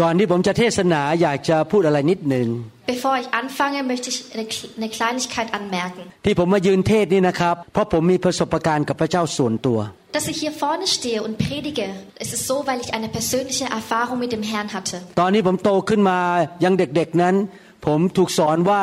ก่อนที่ผมจะเทศนาอยากจะพูดอะไรนิดหนึ่ง Bevor ich anfange, möchte ich eine, Kle- eine Kleinigkeit anmerken. ที่ผมมายืนเทศนี่นะครับเพราะผมมีประสบการณ์กับพระเจ้าส่วนตัว Dass ich hier vorne stehe und predige, es ist so, weil ich eine persönliche Erfahrung mit dem Herrn hatte. ตอนนี้ผมโตขึ้นมายังเด็กๆนั้น ผมถูกสอนว่า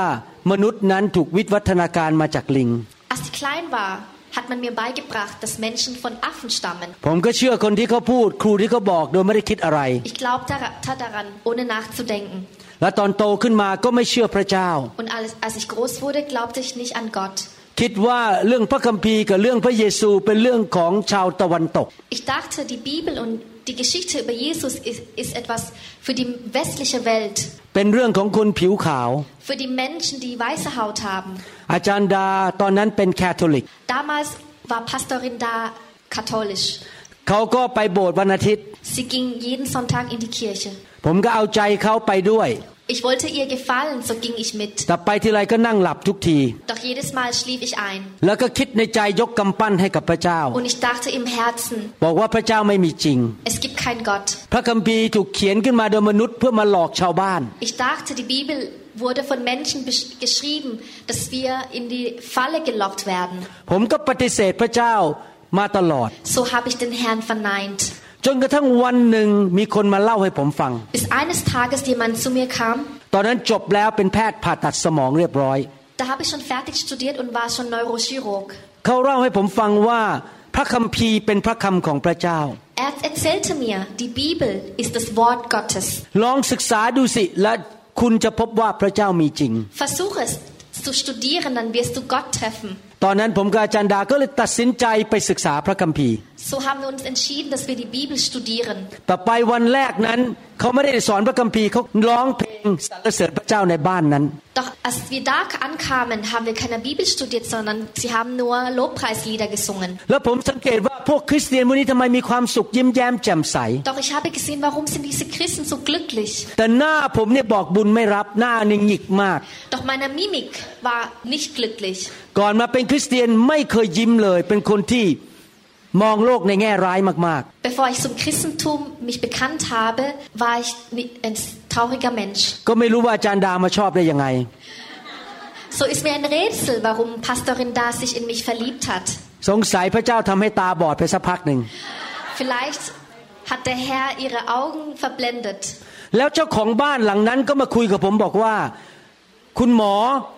มนุษย์นั้นถูกวิวัฒนาการมาจากลิง Als ich klein war, hat man mir beigebracht, dass Menschen von Affen stammen. ผมก็เชื่อคนที่เขาพูด ครูที่เขาบอกโดยไม่ได้คิดอะไร Ich glaubte daran, ohne nachzudenken. และตอนโตขึ้นมาก็ไม่เชื่อพระเจ้า Und als, als ich groß wurde, glaubte ich nicht an Gott. คิดว่าเรื่องพระคัมภีร์กับเรื่องพระเยซูเป็นเรื่องของชาวตะวันตก Ich dachte, die Bibel und die Geschichte über Jesus ist, ist etwas für die westliche Welt, เป็นเรื่องของคนผิวขาว für die Menschen, die weiße Haut haben. อาจารย์ดาตอนนั้นเป็นแคทอลิก Damals war Pastorin da katholisch. เขาก็ไปโบสถ์วันอาทิตย์ Sie ging jeden Sonntag in die Kirche. ผมก็เอาใจเขาไปด้วย Ich wollte ihr gefallen, so ging ich mit. แต่ไปทีไรก็นั่งหลับทุกที Doch jedes Mal schlief ich ein. แล้วก็คิดในใจยกกำปั้นให้กับพระเจ้า Und ich dachte im Herzen, บอกว่าพระเจ้าไม่มีจริง es gibt keinen Gott. พระคัมภีร์ถูกเขียนขึ้นมาโดยมนุษย์เพื่อมาหลอกชาวบ้าน Ich dachte, die Bibel wurde von Menschen besch- geschrieben, dass wir in die Falle gelockt werden. ผมก็ปฏิเสธพระเจ้ามาตลอด So habe ich den Herrn verneint. จนกระทั่งวันหนึ่งมีคนมาเล่าให้ผมฟัง Bis eines Tages jemand zu mir kam, ตอนนั้นจบแล้วเป็นแพทย์ผ่าตัดสมองเรียบร้อย da habe ich schon fertig studiert und war schon Neurochirurg. เขาเล่าให้ผมฟังว่าพระคัมภีร์เป็นพระคำของพระเจ้า Er erzählte mir, die Bibel ist das Wort Gottes. ลองศึกษาดูสิและคุณจะพบว่าพระเจ้ามีจริง Versuch es zu studieren, dann wirst du Gott treffen. ตอนนั้นผมกับอาจารย์ดาก็เลยตัดสินใจไปศึกษาพระคัมภีร์ So haben wir uns entschieden, dass wir die Bibel studieren. แต่ไปวันแรกนั้น เขาไม่ได้สอนพระคัมภีร์เขาร้องเพลงสรรเสริญพระเจ้าในบ้านนั้น Doch als wir da ankamen, haben wir keine Bibel studiert, sondern sie haben nur Lobpreislieder gesungen. แล้วผมสังเกตว่าพวกคริสเตียนวันนี้ทำไมมีความสุขยิ้มแย้มแจ่มใส Doch ich habe gesehen, warum sind diese Christen so glücklich? แต่หน้าผมเนี่ยบอกบุญไม่รับหน้านี่หงิกมาก Doch meine Mimik war nicht glücklich. ก่อนมาเป็นคริสเตียนไม่เคยยิ้มเลย เป็นคนที่ มองโลกในแง่ร้ายมากๆ Bevor ich zum Christentum mich bekannt habe, war ich ein trauriger Mensch. ก็ไม่รู้ว่าอาจารย์ดามาชอบได้ยังไง So ist mir ein Rätsel, warum Pastorin Da sich in mich verliebt hat. สงสัยพระเจ้าทำให้ตาบอดไปสักพักหนึ่ง Vielleicht hat der Herr ihre Augen verblendet. แล้วเจ้าของบ้านหลังนั้นก็มาคุยกับผมบอกว่า คุณหมอ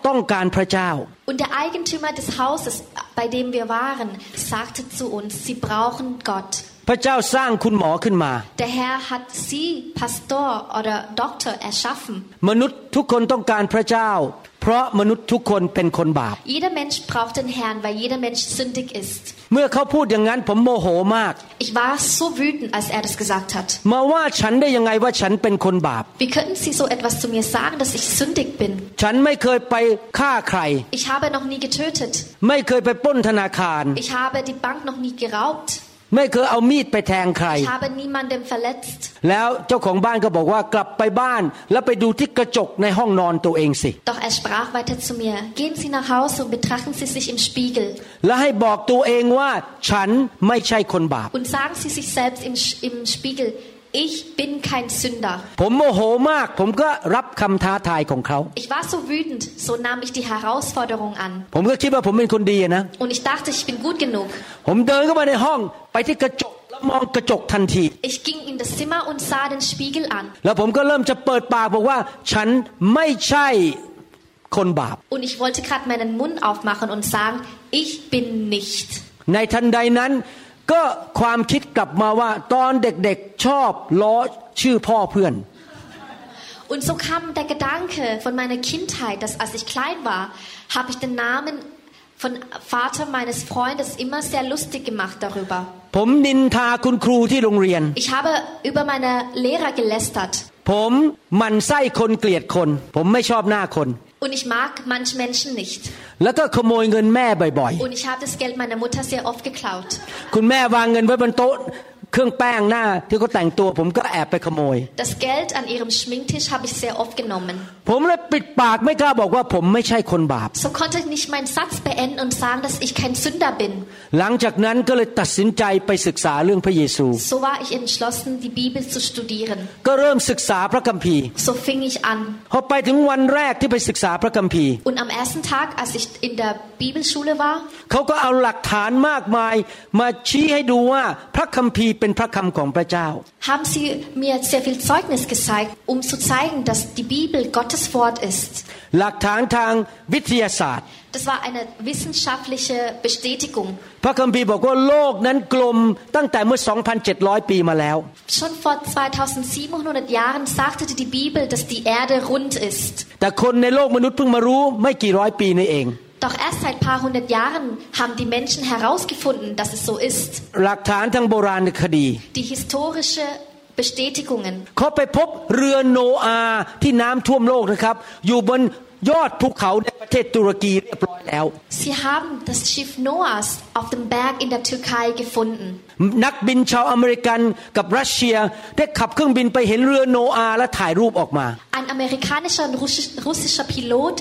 ต้องการพระเจ้า Und der Eigentümer des Hauses, bei dem wir waren, sagte zu uns, sie brauchen Gott. พระเจ้าสร้างคุณหมอขึ้นมา Der Herr hat sie, Pastor oder Doktor, erschaffen. มนุษย์ทุกคนต้องการพระเจ้า เพราะมนุษย์ทุกคนเป็นคนบาป Jeder Mensch braucht den Herrn, weil jeder Mensch sündig ist. เมื่อเขาพูดอย่างนั้นผมโมโหมาก Ich war so wütend, als er das gesagt hat. มาว่าฉันได้ยังไงว่าฉันเป็นคนบาป Wie könnten Sie so etwas zu mir sagen, dass ich sündig bin? ฉันไม่เคยไปฆ่าใคร Ich habe noch nie getötet. ไม่เคยไปปล้นธนาคาร Ich habe die Bank noch nie geraubt. ไม่เคยเอามีดไปแทงใคร Ich habe niemandem verletzt. แล้วเจ้าของบ้านก็บอกว่ากลับไปบ้าน แล้วไปดูที่กระจกในห้องนอนตัวเองสิ Doch er sprach weiter zu mir, gehen Sie nach Hause und betrachten Sie sich im Spiegel และให้บอกตัวเองว่าฉันไม่ใช่คนบาป und sagen Sie sich selbst im, Sch- im Spiegel, ich bin kein Sünder. ผมโมโหมาก ผมก็รับคำท้าทายของเขา Ich war so wütend, so nahm ich die Herausforderung an. ผมก็คิดว่าผมเป็นคนดีนะ Und ich dachte, ich bin gut genug. ผมเดินเข้ามาในห้องไปที่กระจกแล้วมองกระจกทันที Ich ging in das Zimmer und sah den Spiegel an. แล้วผมก็เริ่มจะเปิดปากบอกว่า ฉันไม่ใช่คนบาป Und ich wollte gerade meinen Mund aufmachen und sagen, ich bin nicht. ในทันใดนั้น ก็ความคิดกลับมาว่า ตอนเด็กๆชอบล้อชื่อพ่อเพื่อน Und so kam der Gedanke von meiner Kindheit, dass als ich klein war, habe ich den Namen von Vater meines Freundes immer sehr lustig gemacht darüber. ผมนินทาคุณครูที่โรงเรียน Ich habe über meine Lehrer gelästert. ผมหมันไส้คนเกลียดคน ผมไม่ชอบหน้าคน Und ich mag manche Menschen nicht. แล้วก็ขโมยเงินแม่บ่อย Und ich habe das Geld meiner Mutter sehr oft geklaut. ๆ คุณแม่วางเงินไว้บนโต๊ะเครื่องแป้งหน้า ที่เขาแต่งตัวผมก็แอบไปขโมย Das Geld an ihrem Schminktisch habe ich sehr oft genommen. ผมเลย ปิดปากไม่กล้าบอกว่าผมไม่ใช่คนบาป So konnte ich nicht meinen Satz beenden und sagen, dass ich kein Sünder bin. หลังจากนั้นก็เลยตัดสินใจไปศึกษาเรื่องพระเยซู So war ich entschlossen, die Bibel zu studieren. ก็เริ่มศึกษาพระคัมภีร์ So fing ich an. พอไปถึงวันแรกที่ไปศึกษาพระคัมภีร์ Und am ersten Tag, als ich in der Bibelschule war, เขาก็เอาหลักฐานมากมายมาชี้ให้ดูว่าพระคัมภีร์เป็นพระคำของพระเจ้า haben sie mir sehr viel Zeugnis gezeigt, um zu zeigen, dass die Bibel Gottes Wort ist. หลักฐานทางวิทยาศาสตร์ Das war eine wissenschaftliche Bestätigung. พระคัมภีร์บอกว่าโลกนั้นกลมตั้งแต่เมื่อ 2,700 ปีมาแล้ว Schon vor 2700 Jahren sagte die Bibel, dass die Erde rund ist. แต่คนในโลกมนุษย์เพิ่งมารู้ไม่กี่ร้อยปีนี่เอง Doch erst seit ein paar hundert Jahren haben die Menschen herausgefunden, dass es so ist. หลักฐานทางโบราณคดี Die historische Bestätigungen. เขาไปพบเรือโนอาห์ที่น้ำท่วมโลกนะครับ อยู่บนยอดภูเขาในประเทศตุรกีเรียบร้อยแล้ว Sie haben das Schiff Noahs auf dem Berg in der Türkei gefunden. นักบินชาวอเมริกันกับรัสเซียได้ขับเครื่องบินไปเห็นเรือโนอาห์และถ่ายรูปออกมา Ein amerikanischer und russisch- russischer Pilot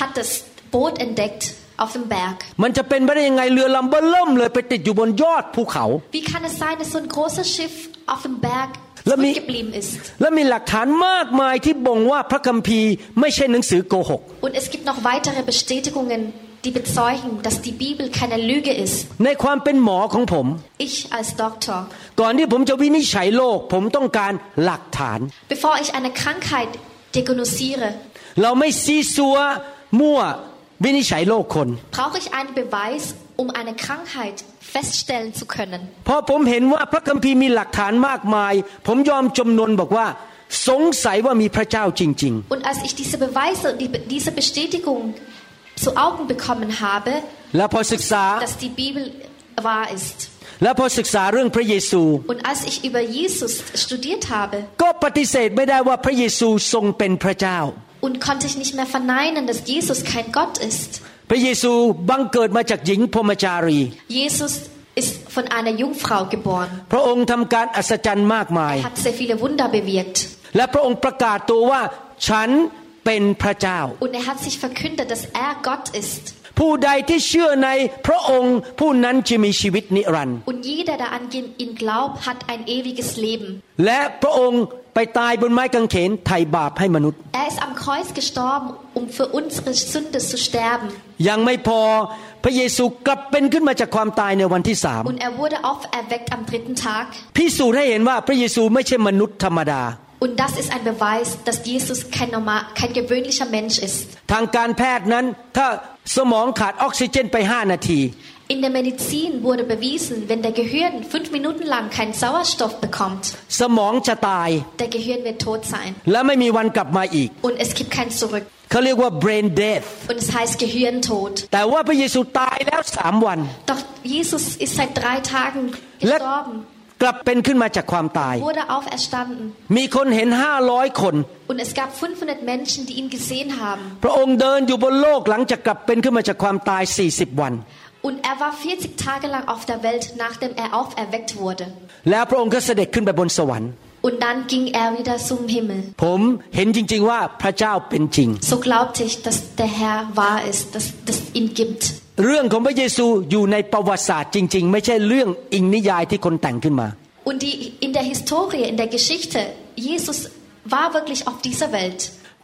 hat das Boot entdeckt auf dem Berg. มันจะเป็นไปได้ยังไงเรือลำเบ้อเริ่มเลยไปติดอยู่บนยอดภูเขา Wie kann es sein, dass so ein großes Schiff auf dem Berg Let me- zurückgeblieben ist? และมีหลักฐานมากมายที่บ่งว่าพระคัมภีร์ไม่ใช่หนังสือโกหก Und es gibt noch weitere Bestätigungen, die bezeugen, dass die Bibel keine Lüge ist. ในความเป็นหมอของผม Ich als Doktor, ก่อนที่ผมจะวินิจฉัยโรคผมต้องการหลักฐาน bevor ich eine Krankheit diagnostiziere, เราไม่ซีซัวมั่ววินิจฉัยโรคคน brauche ich einen Beweis, um eine Krankheit feststellen zu können. เพราะผมเห็นว่าพระคัมภีร์มีหลักฐานมากมาย ผมยอมจำนนบอกว่า สงสัยว่ามีพระเจ้าจริง Und als ich diese Beweise, die, diese Bestätigung zu Augen bekommen habe, ๆ และพอศึกษา dass die Bibel wahr ist, และพอศึกษาเรื่องพระเยซู und als ich über Jesus studiert habe, ก็ปฏิเสธไม่ได้ว่าพระเยซูทรงเป็นพระเจ้า und konnte ich nicht mehr verneinen, dass Jesus kein Gott ist. พระเยซูบังเกิดมาจากหญิงพรหมจารี Jesus ist von einer Jungfrau geboren. พระองค์ทำการอัศจรรย์มากมาย Er hat sehr viele Wunder bewirkt. และพระองค์ประกาศตัวว่าฉันเป็นพระเจ้า Und er hat sich verkündet, dass er Gott ist. ผู้ใดที่เชื่อในพระองค์ผู้นั้นจะมีชีวิตนิรันดร์ Und jeder, der an ihn glaubt, hat ein ewiges Leben. และพระองค์ ไปตายบนไม้กางเขนไถ่บาปให้มนุษย์ Er ist am Kreuz gestorben, um für unsere Sünde zu sterben. ยังไม่พอพระเยซูกลับเป็นขึ้นมาจากความตายในวันที่สาม Und er wurde auferweckt am dritten Tag. พิสูจน์ให้เห็นว่าพระเยซูไม่ใช่มนุษย์ธรรมดา Und das ist ein Beweis, dass Jesus kein, normal, kein gewöhnlicher Mensch ist. ทางการแพทย์นั้นถ้าสมองขาดออกซิเจนไป 5 นาที In der Medizin wurde bewiesen, wenn der Gehirn fünf Minuten lang keinen Sauerstoff bekommt, สมองจะตาย der Gehirn wird tot sein. และไม่มีวันกลับมาอีก Und es gibt kein Zurück. เขาเรียกว่า brain death Und es heißt Gehirntod. แต่ว่าพระเยซูตายแล้วสามวัน Doch Jesus ist seit drei Tagen และ gestorben, กลับเป็นขึ้นมาจากความตาย wurde auferstanden. มีคนเห็น 500 คน Und es gab 500 Menschen, die ihn gesehen haben. พระองค์เดินอยู่บนโลกหลังจากกลับเป็นขึ้นมาจากความตาย 40 วัน Und er war 40 Tage lang auf der Welt, nachdem er auferweckt wurde. แล้วพระองค์ก็เสด็จขึ้นไปบนสวรรค์ Und dann ging er wieder zum Himmel. ผมเห็นจริง ๆ ว่าพระเจ้าเป็นจริง So glaubte ich, dass der Herr wahr ist, dass es ihn gibt. เรื่องของพระเยซูอยู่ในประวัติศาสตร์จริง ๆ ไม่ใช่เรื่องอิงนิยายที่คนแต่งขึ้นมา Und die, in der Historie, in der Geschichte, Jesus war wirklich auf dieser Welt.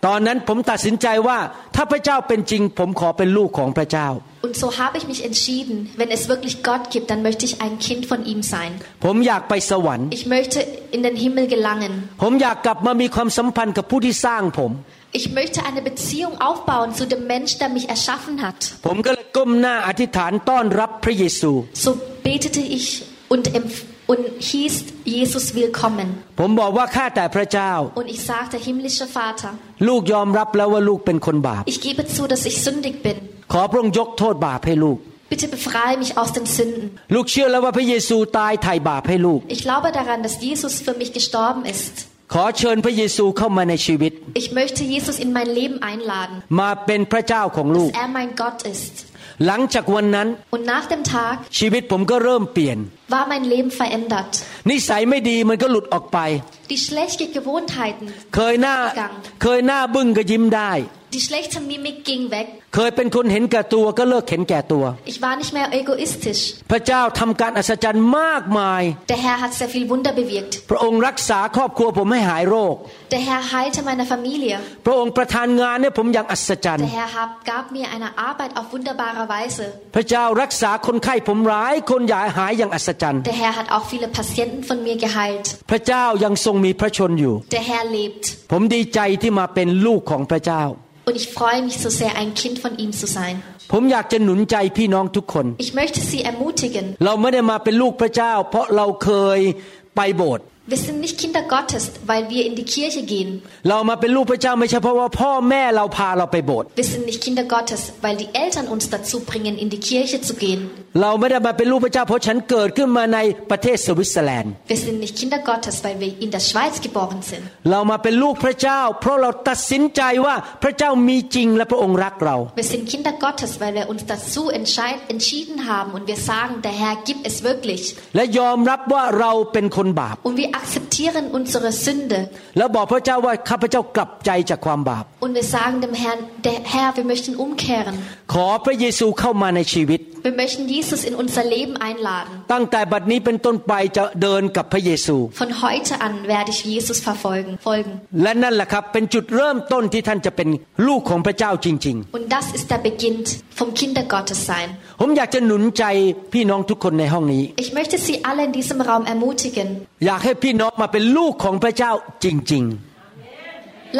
ตอนนั้นผมตัดสินใจว่าถ้าพระเจ้าเป็นจริง ผมขอเป็นลูกของพระเจ้า Und so habe ich mich entschieden, wenn es wirklich Gott gibt, dann möchte ich ein Kind von ihm sein. ผมอยากไปสวรรค์ Ich möchte in den Himmel gelangen. ผมอยากกลับมามีความสัมพันธ์กับผู้ที่สร้างผม Ich möchte eine Beziehung aufbauen zu dem Mensch, der mich erschaffen hat. ผมก็เลยก้มหน้าอธิษฐานต้อนรับพระเยซู So betete ich und, empf- und hieß Jesus willkommen. ผมบอกว่าข้าแต่พระเจ้า Und ich sagte, himmlischer Vater, ลูกยอมรับแล้วว่าลูกเป็นคนบาป ich gebe zu, dass ich sündig bin. ขอพระองค์ยกโทษบาปให้ลูก Bitte befreie mich aus den Sünden. ลูกเชื่อแล้วว่าพระเยซูตายไถ่บาปให้ลูก Ich glaube daran, dass Jesus für mich gestorben ist. ขอเชิญพระเยซูเข้ามาในชีวิต Ich möchte Jesus in mein Leben einladen, มาเป็นพระเจ้าของลูก dass er mein Gott ist. หลังจากวันนั้น Und nach dem Tag ชีวิตผมก็เริ่มเปลี่ยน war mein Leben verändert. นิสัยไม่ดีมันก็หลุดออกไป Die schlechten Gewohnheiten, เคยหน้าเคยหน้าบึ้งก็ยิ้มได้ die schlechte Mimik ging weg. เคยเป็นคนเห็นแก่ตัวก็เลิกเห็นแก่ตัว Ich war nicht mehr egoistisch. พระเจ้าทำการอัศจรรย์มากมาย Der Herr hat sehr viel Wunder bewirkt. พระองค์รักษาครอบครัวผมให้หายโรค Der Herr heilte meine Familie. พระองค์ประทานงานให้ผมอย่างอัศจรรย์ Der Herr hab, gab mir eine Arbeit auf wunderbare Weise. พระเจ้ารักษาคนไข้ผมหลายคนหยายหายอย่างอัศ จรรย์ Der Herr hat auch viele Patienten von mir geheilt. พระเจ้ายังทรงมีพระชนอยู่ Der Herr lebt. ผมดีใจที่มาเป็นลูกของพระเจ้า Und ich freue mich so sehr, ein Kind von ihm zu sein. ผมอยากจะหนุนใจพี่น้องทุกคน Ich möchte sie ermutigen. เราไม่ได้มาเป็นลูกพระเจ้า เพราะเราเคยไปโบสถ์ wir sind nicht Kinder Gottes, weil wir in die Kirche gehen. Wir sind nicht Kinder Gottes, weil die Eltern uns dazu bringen, in die Kirche zu gehen. Wir sind nicht Kinder Gottes, weil wir in der Schweiz geboren sind. Wir sind Kinder Gottes, weil wir uns dazu entschieden haben und wir sagen, der Herr gibt es wirklich. Und wir akzeptieren unsere Sünde. แล้วบอกพระเจ้าว่าข้าพเจ้ากลับใจจากความบาป Und wir sagen dem Herrn, der Herr, wir möchten umkehren. ขอพระเยซูเข้ามาในชีวิต Wir möchten Jesus in unser Leben einladen. ตั้งแต่บัดนี้เป็นต้นไปจะเดินกับพระเยซู Von heute an werde ich Jesus verfolgen, folgen. และนั่นแหละครับเป็นจุดเริ่มต้นที่ท่านจะเป็นลูกของพระเจ้าจริง Und das ist der Beginn vom Kinder Gottes sein. ๆ ผมอยากจะหนุนใจพี่น้องทุกคนในห้องนี้ Ich möchte Sie alle in diesem Raum ermutigen. อยากให้พี่ น้องมาเป็นลูกของพระเจ้าจริง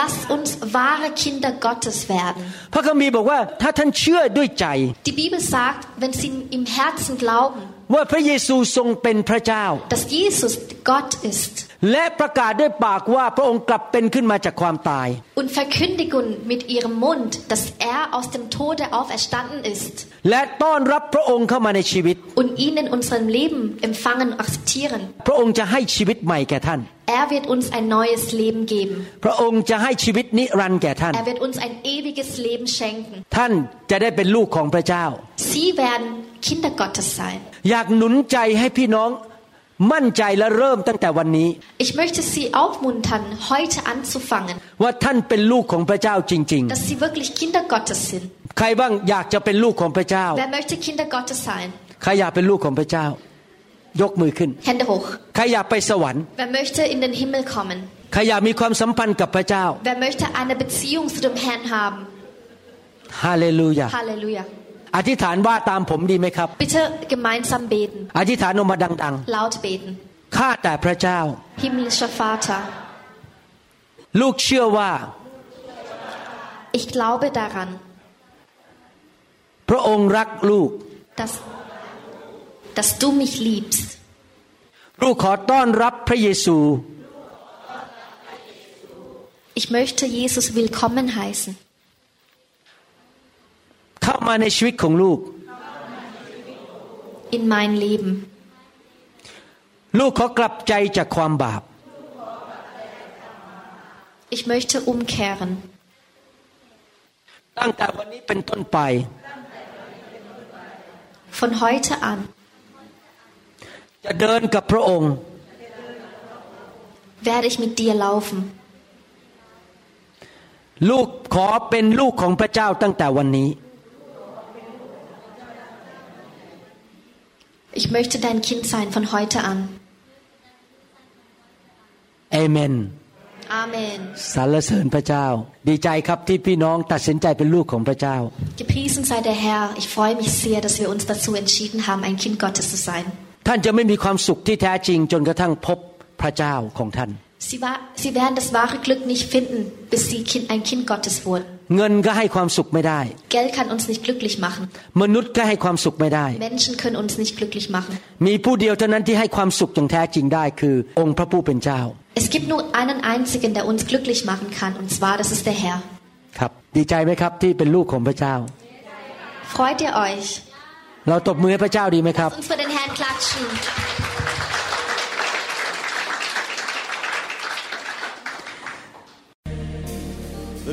Lasst uns wahre Kinder Gottes werden. ๆพระคัมภีร์บอกว่าถ้าท่านเชื่อด้วยใจ Die Bibel sagt, wenn Sie im Herzen glauben, ว่าพระเยซูทรงเป็นพระเจ้า dass Jesus Gott ist และประกาศด้วยปากว่าพระองค์กลับเป็นขึ้นมาจากความตาย und verkündigen mit Ihrem Mund, dass er aus dem Tode auferstanden ist และต้อนรับพระองค์เข้ามาในชีวิต und ihn in unserem Leben empfangen und akzeptieren, พระองค์จะให้ชีวิตใหม่แก่ท่าน er wird uns ein neues Leben geben. พระองค์จะให้ชีวิตนิรันดร์แก่ท่าน Er wird uns ein ewiges Leben schenken. ท่านจะได้เป็นลูกของพระเจ้า Sie werden Kinder Gottes sein. อยากหนุนใจให้พี่น้อง มั่นใจและเริ่มตั้งแต่วันนี้ Ich möchte Sie aufmuntern, heute anzufangen, ว่าท่านเป็นลูกของพระเจ้าจริง dass Sie wirklich Kinder Gottes sind. ๆใครบ้างอยากจะเป็นลูกของพระเจ้า Wer möchte Kinder Gottes sein? ใครอยากเป็นลูกของพระเจ้า ยกมือขึ้น Hände hoch. ใครอยากไปสวรรค์ Wer möchte in den Himmel kommen? ใครอยากมีความสัมพันธ์กับพระเจ้า Wer möchte eine Beziehung zu dem Herrn haben? ฮาเลลูยา Halleluja. อธิษฐานว่าตามผมดีไหมครับ Bitte gemeinsam beten, อธิษฐานออกมาดัง laut beten. ๆ ข้าแต่พระเจ้า Himmlischer Vater, ลูกเชื่อว่า ich glaube daran, พระองค์รักลูก dass, dass du mich liebst. ลูกขอต้อนรับพระเยซู Ich möchte Jesus willkommen heißen. เข้ามาในชีวิตของลูก in mein Leben. ลูกขอกลับใจจากความบาป Ich möchte umkehren. ตั้งแต่วันนี้เป็นต้นไป Von heute an จะเดินกับพระองค์ werde ich mit dir laufen. ลูกขอเป็นลูกของพระเจ้าตั้งแต่วันนี้ Ich möchte dein Kind sein von heute an. เอเมน Amen. สรรเสริญพระเจ้า ดีใจครับที่พี่น้องตัดสินใจเป็นลูกของพระเจ้า Gepriesen sei der Herr. Ich freue mich sehr, dass wir uns dazu entschieden haben, ein Kind Gottes zu sein. ท่านจะไม่มีความสุขที่แท้จริงจนกระทั่งพบพระเจ้าของท่าน Sie, war, sie werden das wahre Glück nicht finden, bis sie kind, ein Kind Gottes wurden. เงินก็ให้ความสุขไม่ได้ Geld kann uns nicht glücklich machen. มนุษย์ก็ให้ความสุขไม่ได้ Menschen können uns nicht glücklich machen. มีผู้เดียวเท่านั้นที่ให้ความสุขอย่างแท้จริงได้คือองค์พระผู้เป็นเจ้า Es gibt nur einen einzigen, der uns glücklich machen kann, und zwar, das ist der Herr. ครับดีใจไหมครับที่เป็นลูกของพระเจ้า Freut ihr euch? เราตบมือให้พระเจ้าดีไหมครับ Uns für den Herrn klatschen.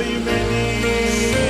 So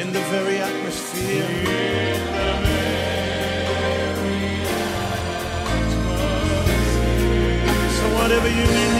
in the very atmosphere. So whatever you need.